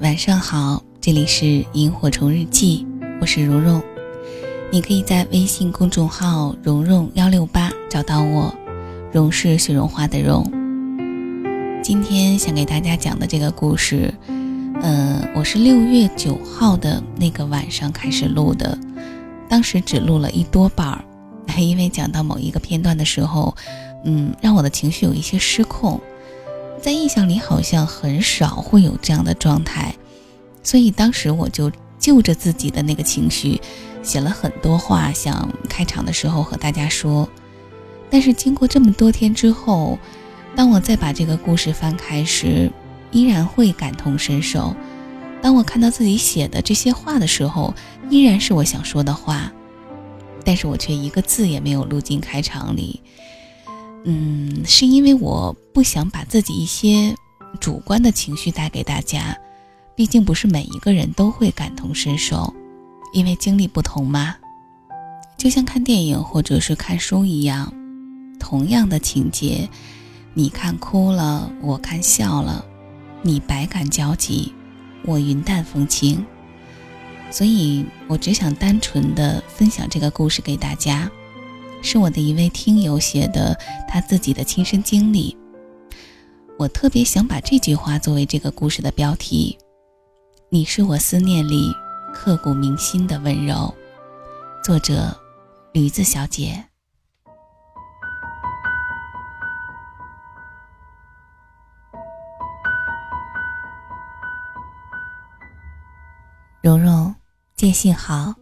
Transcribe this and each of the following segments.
晚上好，这里是萤火虫日记，我是蓉蓉。你可以在微信公众号“蓉蓉幺六八”找到我，蓉是雪绒花的蓉。今天想给大家讲的这个故事，呃，我是六月九号的那个晚上开始录的，当时只录了一多半儿，因为讲到某一个片段的时候，嗯，让我的情绪有一些失控。在印象里好像很少会有这样的状态，所以当时我就就着自己的那个情绪，写了很多话，想开场的时候和大家说。但是经过这么多天之后，当我再把这个故事翻开时，依然会感同身受。当我看到自己写的这些话的时候，依然是我想说的话，但是我却一个字也没有录进开场里。嗯，是因为我不想把自己一些主观的情绪带给大家，毕竟不是每一个人都会感同身受，因为经历不同嘛。就像看电影或者是看书一样，同样的情节，你看哭了，我看笑了，你百感交集，我云淡风轻。所以我只想单纯的分享这个故事给大家。是我的一位听友写的他自己的亲身经历，我特别想把这句话作为这个故事的标题。你是我思念里刻骨铭心的温柔。作者：驴子小姐。蓉蓉，见信好，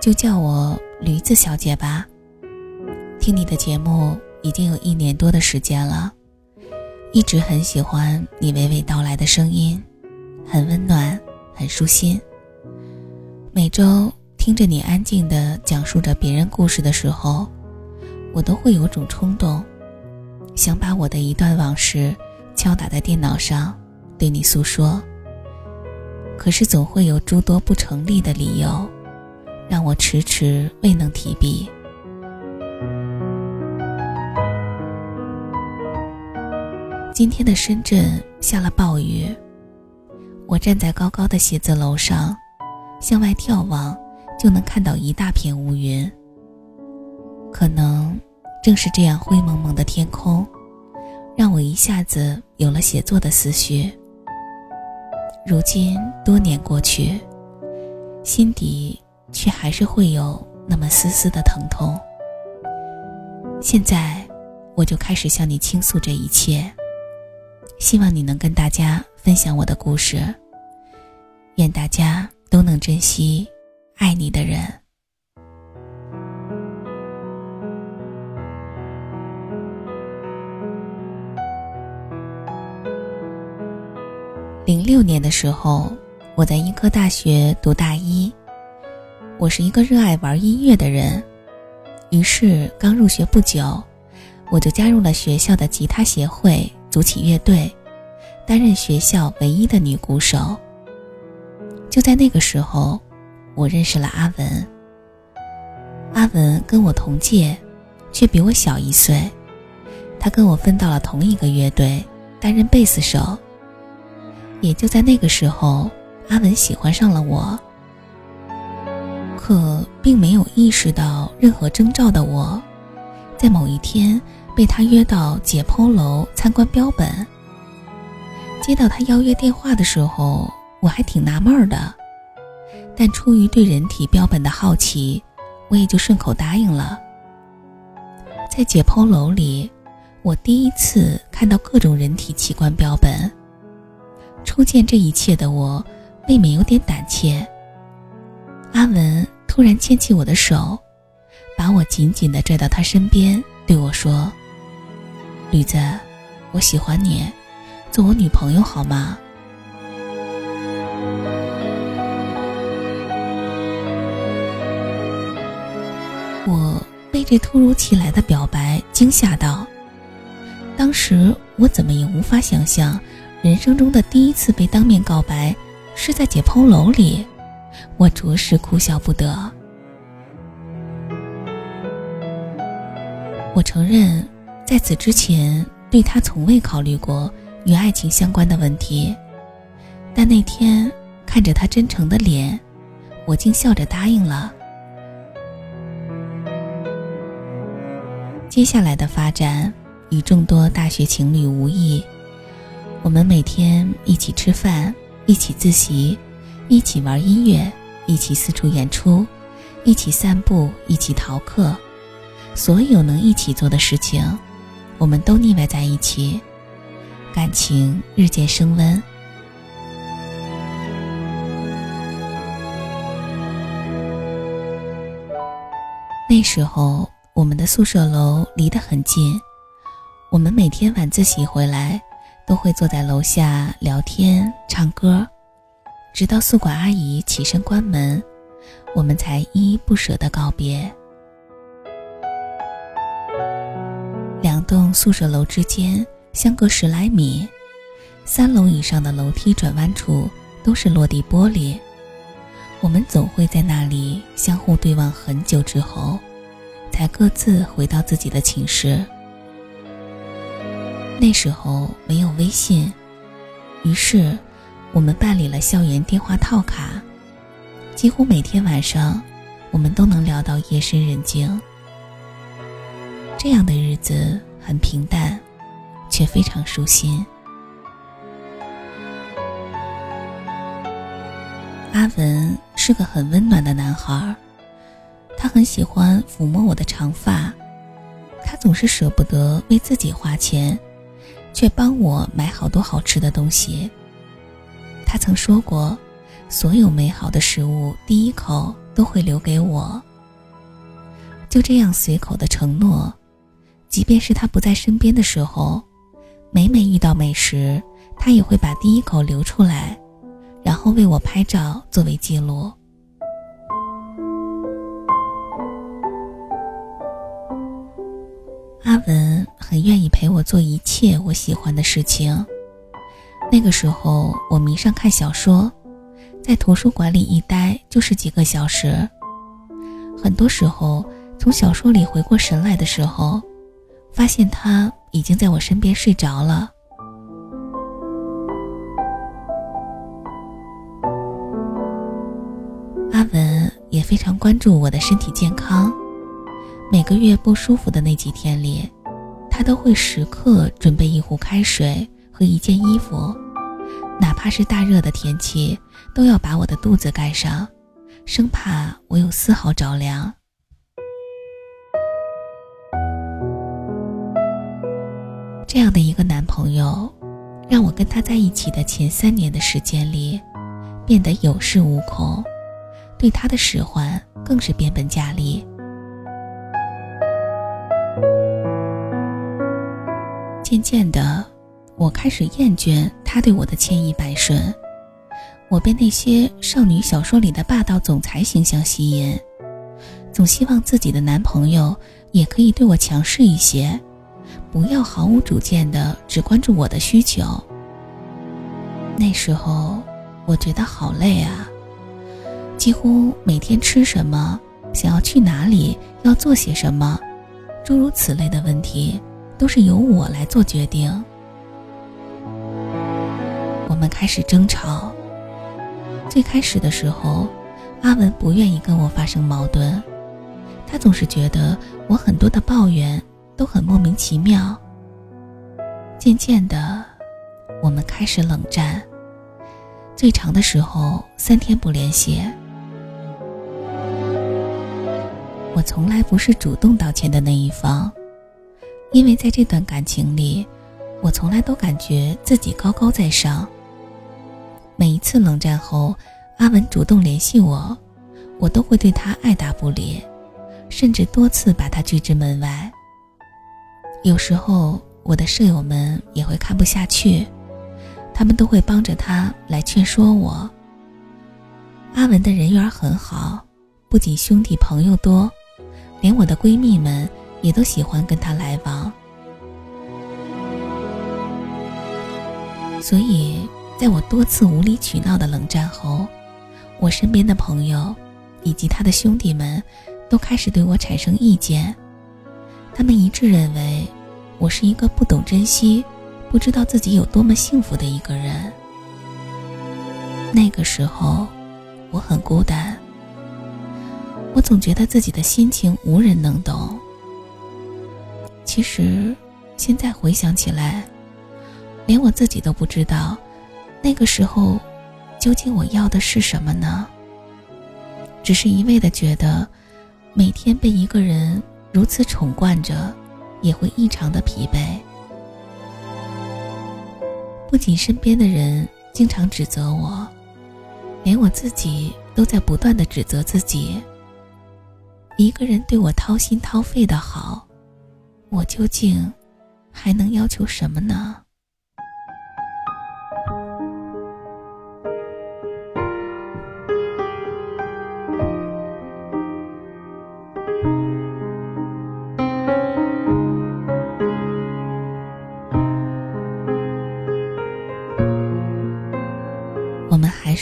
就叫我驴子小姐吧。听你的节目已经有一年多的时间了，一直很喜欢你娓娓道来的声音，很温暖，很舒心。每周听着你安静的讲述着别人故事的时候，我都会有种冲动，想把我的一段往事敲打在电脑上，对你诉说。可是总会有诸多不成立的理由，让我迟迟未能提笔。今天的深圳下了暴雨，我站在高高的写字楼上，向外眺望，就能看到一大片乌云。可能正是这样灰蒙蒙的天空，让我一下子有了写作的思绪。如今多年过去，心底却还是会有那么丝丝的疼痛。现在，我就开始向你倾诉这一切。希望你能跟大家分享我的故事。愿大家都能珍惜爱你的人。零六年的时候，我在医科大学读大一。我是一个热爱玩音乐的人，于是刚入学不久，我就加入了学校的吉他协会。组起乐队，担任学校唯一的女鼓手。就在那个时候，我认识了阿文。阿文跟我同届，却比我小一岁。他跟我分到了同一个乐队，担任贝斯手。也就在那个时候，阿文喜欢上了我。可并没有意识到任何征兆的我，在某一天。被他约到解剖楼参观标本。接到他邀约电话的时候，我还挺纳闷的，但出于对人体标本的好奇，我也就顺口答应了。在解剖楼里，我第一次看到各种人体器官标本。初见这一切的我，未免有点胆怯。阿文突然牵起我的手，把我紧紧地拽到他身边，对我说。驴子，我喜欢你，做我女朋友好吗？我被这突如其来的表白惊吓到。当时我怎么也无法想象，人生中的第一次被当面告白是在解剖楼里，我着实哭笑不得。我承认。在此之前，对他从未考虑过与爱情相关的问题。但那天看着他真诚的脸，我竟笑着答应了。接下来的发展与众多大学情侣无异，我们每天一起吃饭，一起自习，一起玩音乐，一起四处演出，一起散步，一起逃课，所有能一起做的事情，我们都腻歪在一起，感情日渐升温。那时候。我们的宿舍楼离得很近，我们每天晚自习回来，都会坐在楼下聊天、唱歌，直到宿管阿姨起身关门，我们才依依不舍地告别。栋宿舍楼之间相隔十来米，三楼以上的楼梯转弯处都是落地玻璃，我们总会在那里相互对望很久之后。才各自回到自己的寝室。那时候没有微信，于是我们办理了校园电话套卡，几乎每天晚上我们都能聊到夜深人静。这样的日子很平淡，却非常舒心。阿文是个很温暖的男孩。他很喜欢抚摸我的长发，他总是舍不得为自己花钱，却帮我买好多好吃的东西。他曾说过，所有美好的食物第一口都会留给我。就这样随口的承诺，即便是他不在身边的时候，每每遇到美食，他也会把第一口留出来，然后为我拍照作为记录。阿文很愿意陪我做一切我喜欢的事情。那个时候，我迷上看小说，在图书馆里一待就是几个小时。很多时候，从小说里回过神来的时候，发现他已经在我身边睡着了。阿文也非常关注我的身体健康。每个月不舒服的那几天里，他都会时刻准备一壶开水和一件衣服，哪怕是大热的天气，都要把我的肚子盖上，生怕我有丝毫着凉。这样的一个男朋友，让我跟他在一起的前三年的时间里，变得有恃无恐，对他的使唤更是变本加厉。渐渐的，我开始厌倦他对我的千依百顺，我被那些少女小说里的霸道总裁形象吸引，总希望自己的男朋友也可以对我强势一些，不要毫无主见的只关注我的需求。那时候，我觉得好累啊，几乎每天吃什么，想要去哪里，要做些什么，诸如此类的问题。都是由我来做决定。我们开始争吵。最开始的时候，阿文不愿意跟我发生矛盾，他总是觉得我很多的抱怨都很莫名其妙。渐渐的，我们开始冷战，最长的时候三天不联系。我从来不是主动道歉的那一方。因为在这段感情里，我从来都感觉自己高高在上。每一次冷战后，阿文主动联系我，我都会对他爱答不理，甚至多次把他拒之门外。有时候，我的舍友们也会看不下去，他们都会帮着他来劝说我。阿文的人缘很好，不仅兄弟朋友多，连我的闺蜜们。也都喜欢跟他来往，所以在我多次无理取闹的冷战后，我身边的朋友以及他的兄弟们都开始对我产生意见。他们一致认为我是一个不懂珍惜、不知道自己有多么幸福的一个人。那个时候，我很孤单。我总觉得自己的心情无人能懂。其实，现在回想起来，连我自己都不知道，那个时候，究竟我要的是什么呢？只是一味的觉得，每天被一个人如此宠惯着，也会异常的疲惫。不仅身边的人经常指责我，连我自己都在不断的指责自己。一个人对我掏心掏肺的好，我究竟还能要求什么呢？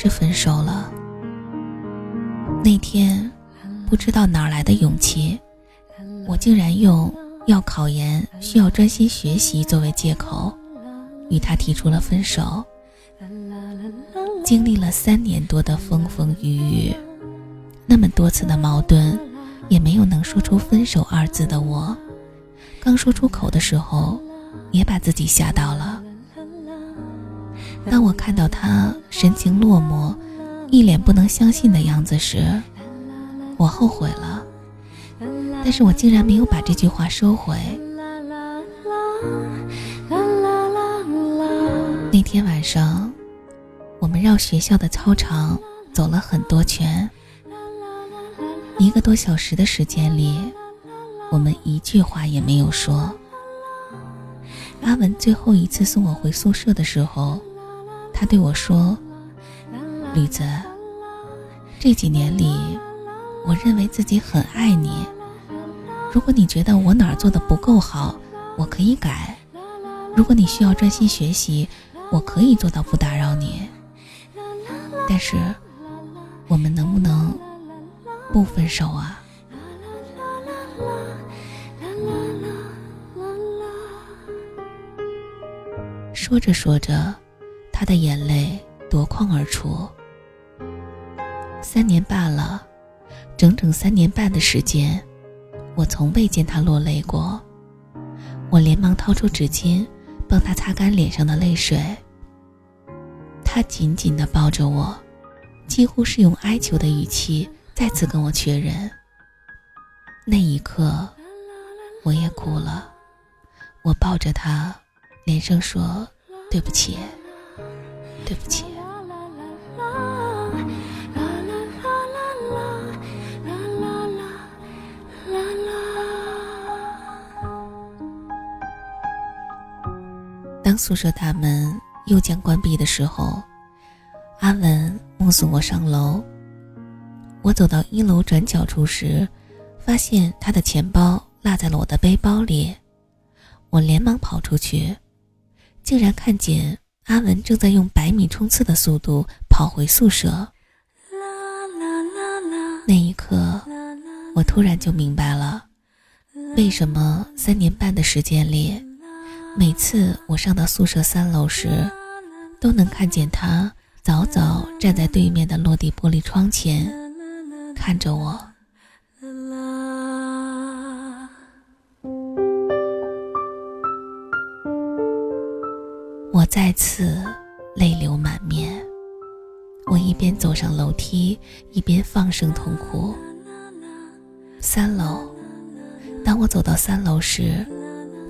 分手了。那天。不知道哪来的勇气，我竟然用要考研需要专心学习作为借口，与他提出了分手。经历了三年多的风风雨雨，那么多次的矛盾，也没有能说出分手二字的我，刚说出口的时候，也把自己吓到了。当我看到他神情落寞，一脸不能相信的样子时，我后悔了，但是我竟然没有把这句话收回。那天晚上，我们绕学校的操场走了很多圈，一个多小时的时间里，我们一句话也没有说。阿文最后一次送我回宿舍的时候，他对我说：“吕子，这几年里。”我认为自己很爱你。如果你觉得我哪儿做的不够好，我可以改。如果你需要专心学习，我可以做到不打扰你。但是，我们能不能不分手啊？说着说着，他的眼泪夺眶而出。三年半了。整整三年半的时间，我从未见他落泪过。我连忙掏出纸巾，帮他擦干脸上的泪水。他紧紧地抱着我，几乎是用哀求的语气再次跟我确认。那一刻，我也哭了。我抱着他，连声说：“对不起，对不起。”当宿舍大门又将关闭的时候，阿文目送我上楼。我走到一楼转角处时，发现他的钱包落在了我的背包里。我连忙跑出去，竟然看见阿文正在用百米冲刺的速度跑回宿舍。那一刻，我突然就明白了，为什么三年半的时间里。每次我上到宿舍三楼时，都能看见他早早站在对面的落地玻璃窗前，看着我。我再次泪流满面。我一边走上楼梯，一边放声痛哭。三楼，当我走到三楼时，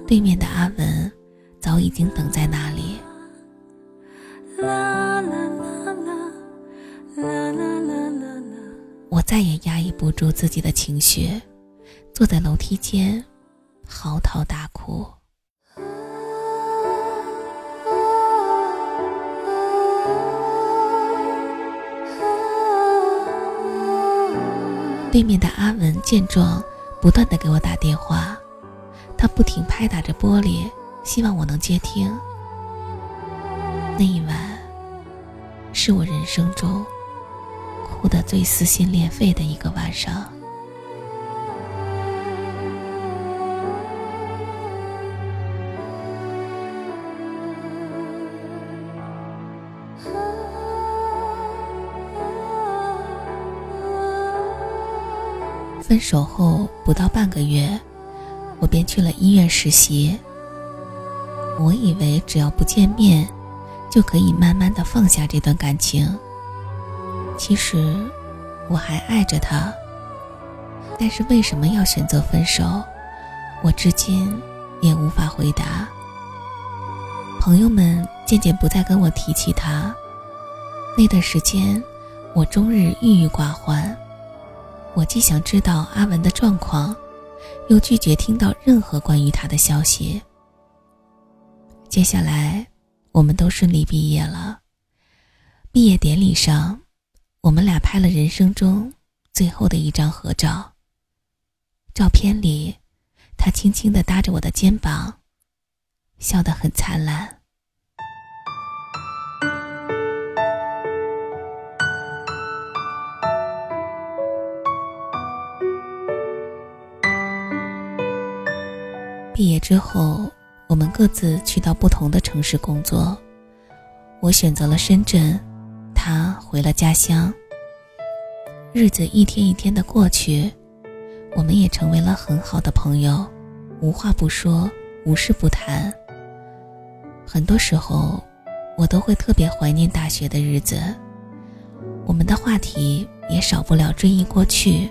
对面的阿文。早已经等在那里。我再也压抑不住自己的情绪，坐在楼梯间，嚎啕大哭。对面的阿文见状，不断的给我打电话，他不停拍打着玻璃。希望我能接听。那一晚，是我人生中哭得最撕心裂肺的一个晚上。分手后不到半个月，我便去了医院实习。我以为只要不见面，就可以慢慢的放下这段感情。其实，我还爱着他。但是为什么要选择分手？我至今也无法回答。朋友们渐渐不再跟我提起他。那段时间，我终日郁郁寡欢。我既想知道阿文的状况，又拒绝听到任何关于他的消息。接下来，我们都顺利毕业了。毕业典礼上，我们俩拍了人生中最后的一张合照。照片里，他轻轻地搭着我的肩膀，笑得很灿烂。毕业之后，我们各自去到不同的城市工作。我选择了深圳，他回了家乡。日子一天一天的过去，我们也成为了很好的朋友，无话不说，无事不谈。很多时候，我都会特别怀念大学的日子。我们的话题也少不了追忆过去。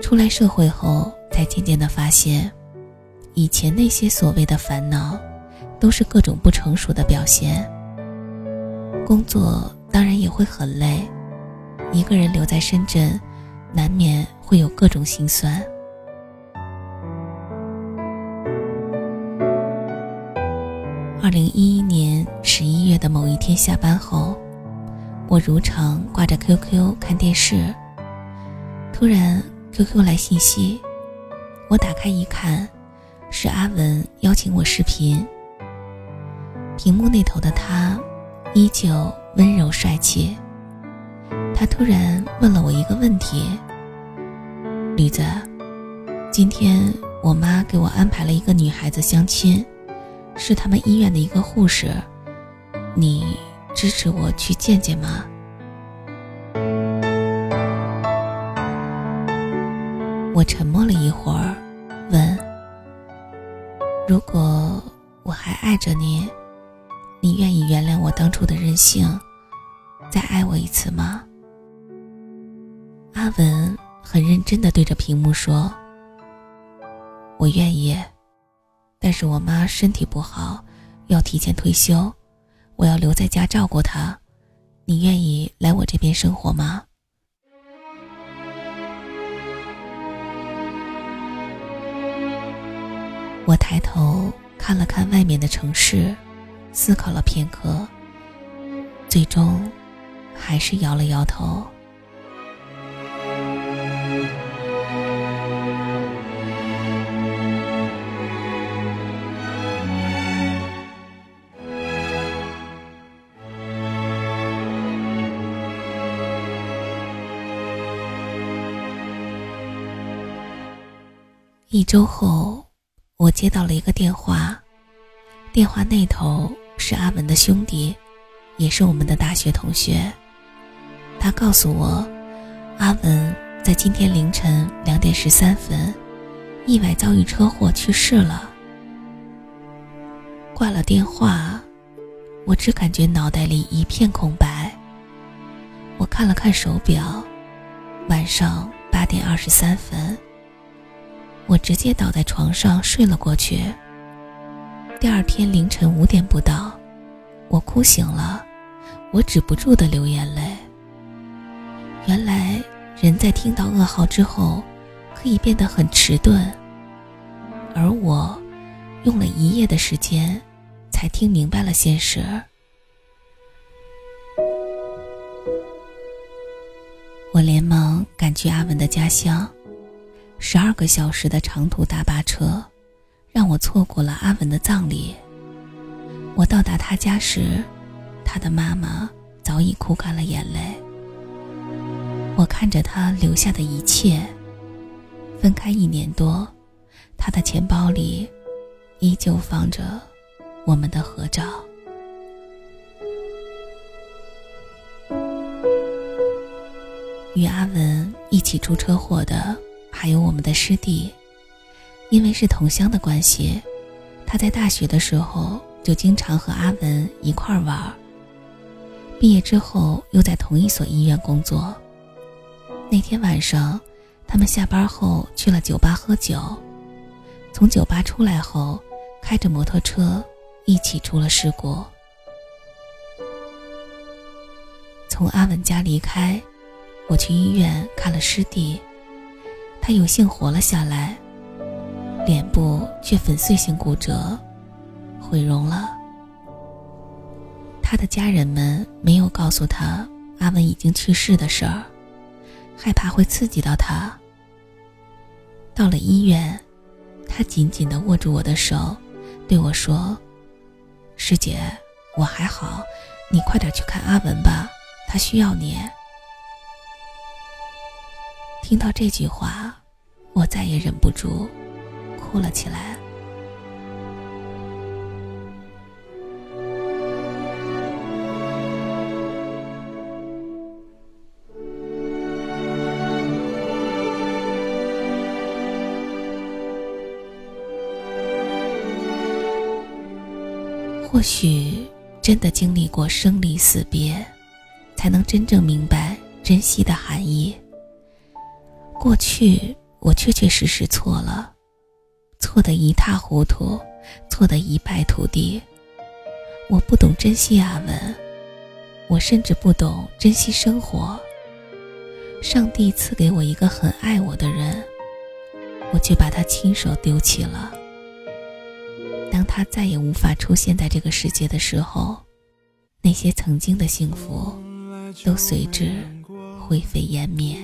出来社会后，才渐渐的发现。以前那些所谓的烦恼，都是各种不成熟的表现。工作当然也会很累，一个人留在深圳，难免会有各种心酸。二零一一年十一月的某一天下班后，我如常挂着 QQ 看电视，突然 QQ 来信息，我打开一看。是阿文邀请我视频。屏幕那头的他，依旧温柔帅气。他突然问了我一个问题：“驴子，今天我妈给我安排了一个女孩子相亲，是他们医院的一个护士，你支持我去见见吗？”我沉默了一会儿，如果我还爱着你，你愿意原谅我当初的任性，再爱我一次吗？阿文很认真的对着屏幕说：“我愿意，但是我妈身体不好，要提前退休，我要留在家照顾她，你愿意来我这边生活吗？”我抬头看了看外面的城市，思考了片刻，最终还是摇了摇头。一周后。我接到了一个电话，电话那头是阿文的兄弟，也是我们的大学同学。他告诉我，阿文在今天凌晨两点十三分，意外遭遇车祸去世了。挂了电话，我只感觉脑袋里一片空白。我看了看手表，晚上八点二十三分。我直接倒在床上睡了过去。第二天凌晨五点不到，我哭醒了，我止不住的流眼泪。原来人在听到噩耗之后，可以变得很迟钝，而我用了一夜的时间，才听明白了现实。我连忙赶去阿文的家乡。十二个小时的长途大巴车，让我错过了阿文的葬礼。我到达他家时，他的妈妈早已哭干了眼泪。我看着他留下的一切，分开一年多，他的钱包里依旧放着我们的合照。与阿文一起出车祸的还有我们的师弟，因为是同乡的关系，他在大学的时候就经常和阿文一块儿玩。毕业之后又在同一所医院工作。那天晚上，他们下班后去了酒吧喝酒，从酒吧出来后，开着摩托车一起出了事故。从阿文家离开，我去医院看了师弟，他有幸活了下来，脸部却粉碎性骨折，毁容了。他的家人们没有告诉他阿文已经去世的事儿，害怕会刺激到他。到了医院，他紧紧地握住我的手，对我说：“师姐，我还好，你快点去看阿文吧。”他需要你。听到这句话，我再也忍不住，哭了起来。或许真的经历过生离死别。才能真正明白珍惜的含义。过去我确确实实错了，错得一塌糊涂，错得一败涂地。我不懂珍惜阿文，我甚至不懂珍惜生活。上帝赐给我一个很爱我的人，我却把他亲手丢弃了。当他再也无法出现在这个世界的时候，那些曾经的幸福。都随之灰飞烟灭。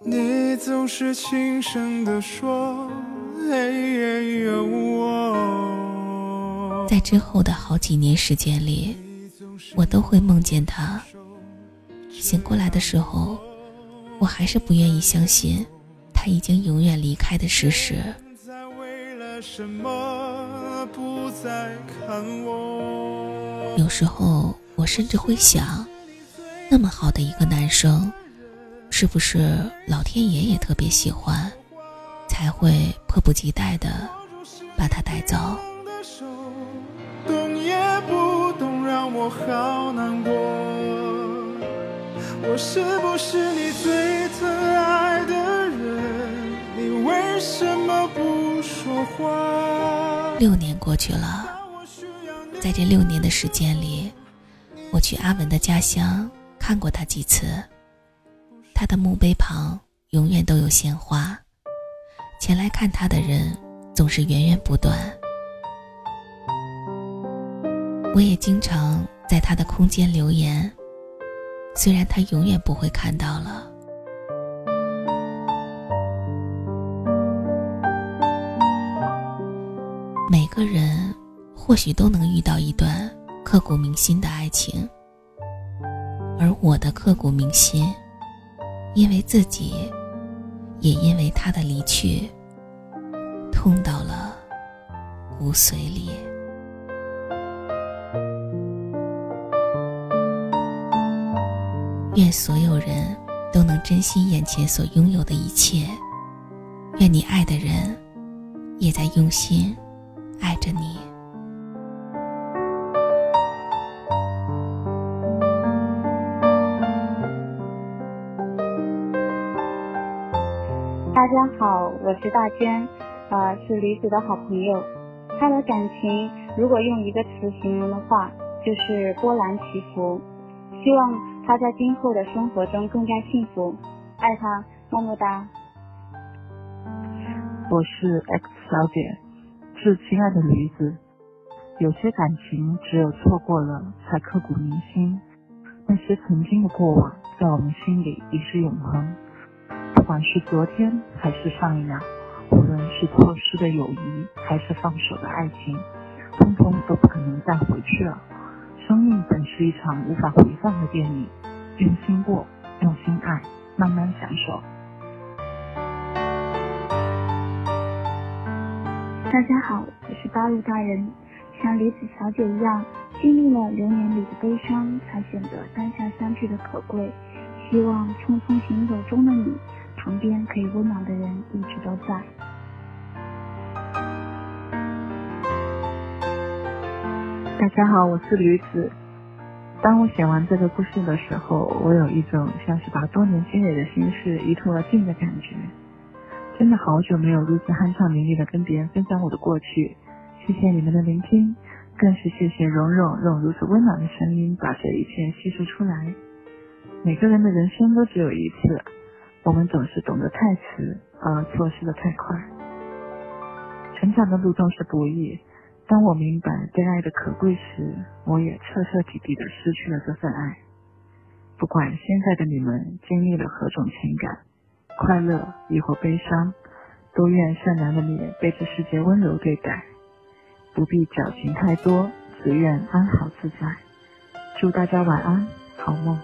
你总是轻声地说：“有我。”在之后的好几年时间里，我都会梦见他。醒过来的时候，我还是不愿意相信他已经永远离开的事实。有时候，我甚至会想，那么好的一个男生，是不是老天爷也特别喜欢，才会迫不及待的把他带走？我是不是你最疼爱的人？你为什么不说话？六年过去了。在这六年的时间里，我去阿文的家乡看过他几次。他的墓碑旁永远都有鲜花，前来看他的人总是源源不断。我也经常在他的空间留言，虽然他永远不会看到了。每个人。或许都能遇到一段刻骨铭心的爱情，而我的刻骨铭心，因为自己，也因为他的离去，痛到了骨髓里。愿所有人都能珍惜眼前所拥有的一切，愿你爱的人，也在用心爱着你。是大娟，呃，是李子的好朋友。他的感情如果用一个词形容的话，就是波澜起伏。希望他在今后的生活中更加幸福，爱他，么么哒。我是 X 小姐，致亲爱的驴子。有些感情只有错过了才刻骨铭心，那些曾经的过往在我们心里已是永恒。不管是昨天还是上一秒，无论是错失的友谊还是放手的爱情，通通都不可能再回去了。生命本是一场无法回放的电影，用心过，用心爱，慢慢享受。大家好，我是八路大人，像李子小姐一样，经历了流年里的悲伤，才显得当下相聚的可贵。希望匆匆行走中的你，边可以温暖的人一直都在。大家好，我是驴子。当我写完这个故事的时候，我有一种像是把多年积累的心事一吐而尽的感觉。真的好久没有如此酣畅淋漓的跟别人分享我的过去，谢谢你们的聆听，更是谢谢蓉蓉用如此温暖的声音把这一切叙述出来。每个人的人生都只有一次，我们总是懂得太迟，而错失的太快。成长的路总是不易，当我明白对爱的可贵时，我也彻彻底底的失去了这份爱。不管现在的你们经历了何种情感。快乐亦或悲伤，都愿善良的你被这世界温柔对待，不必矫情太多，只愿安好自在。祝大家晚安，好梦。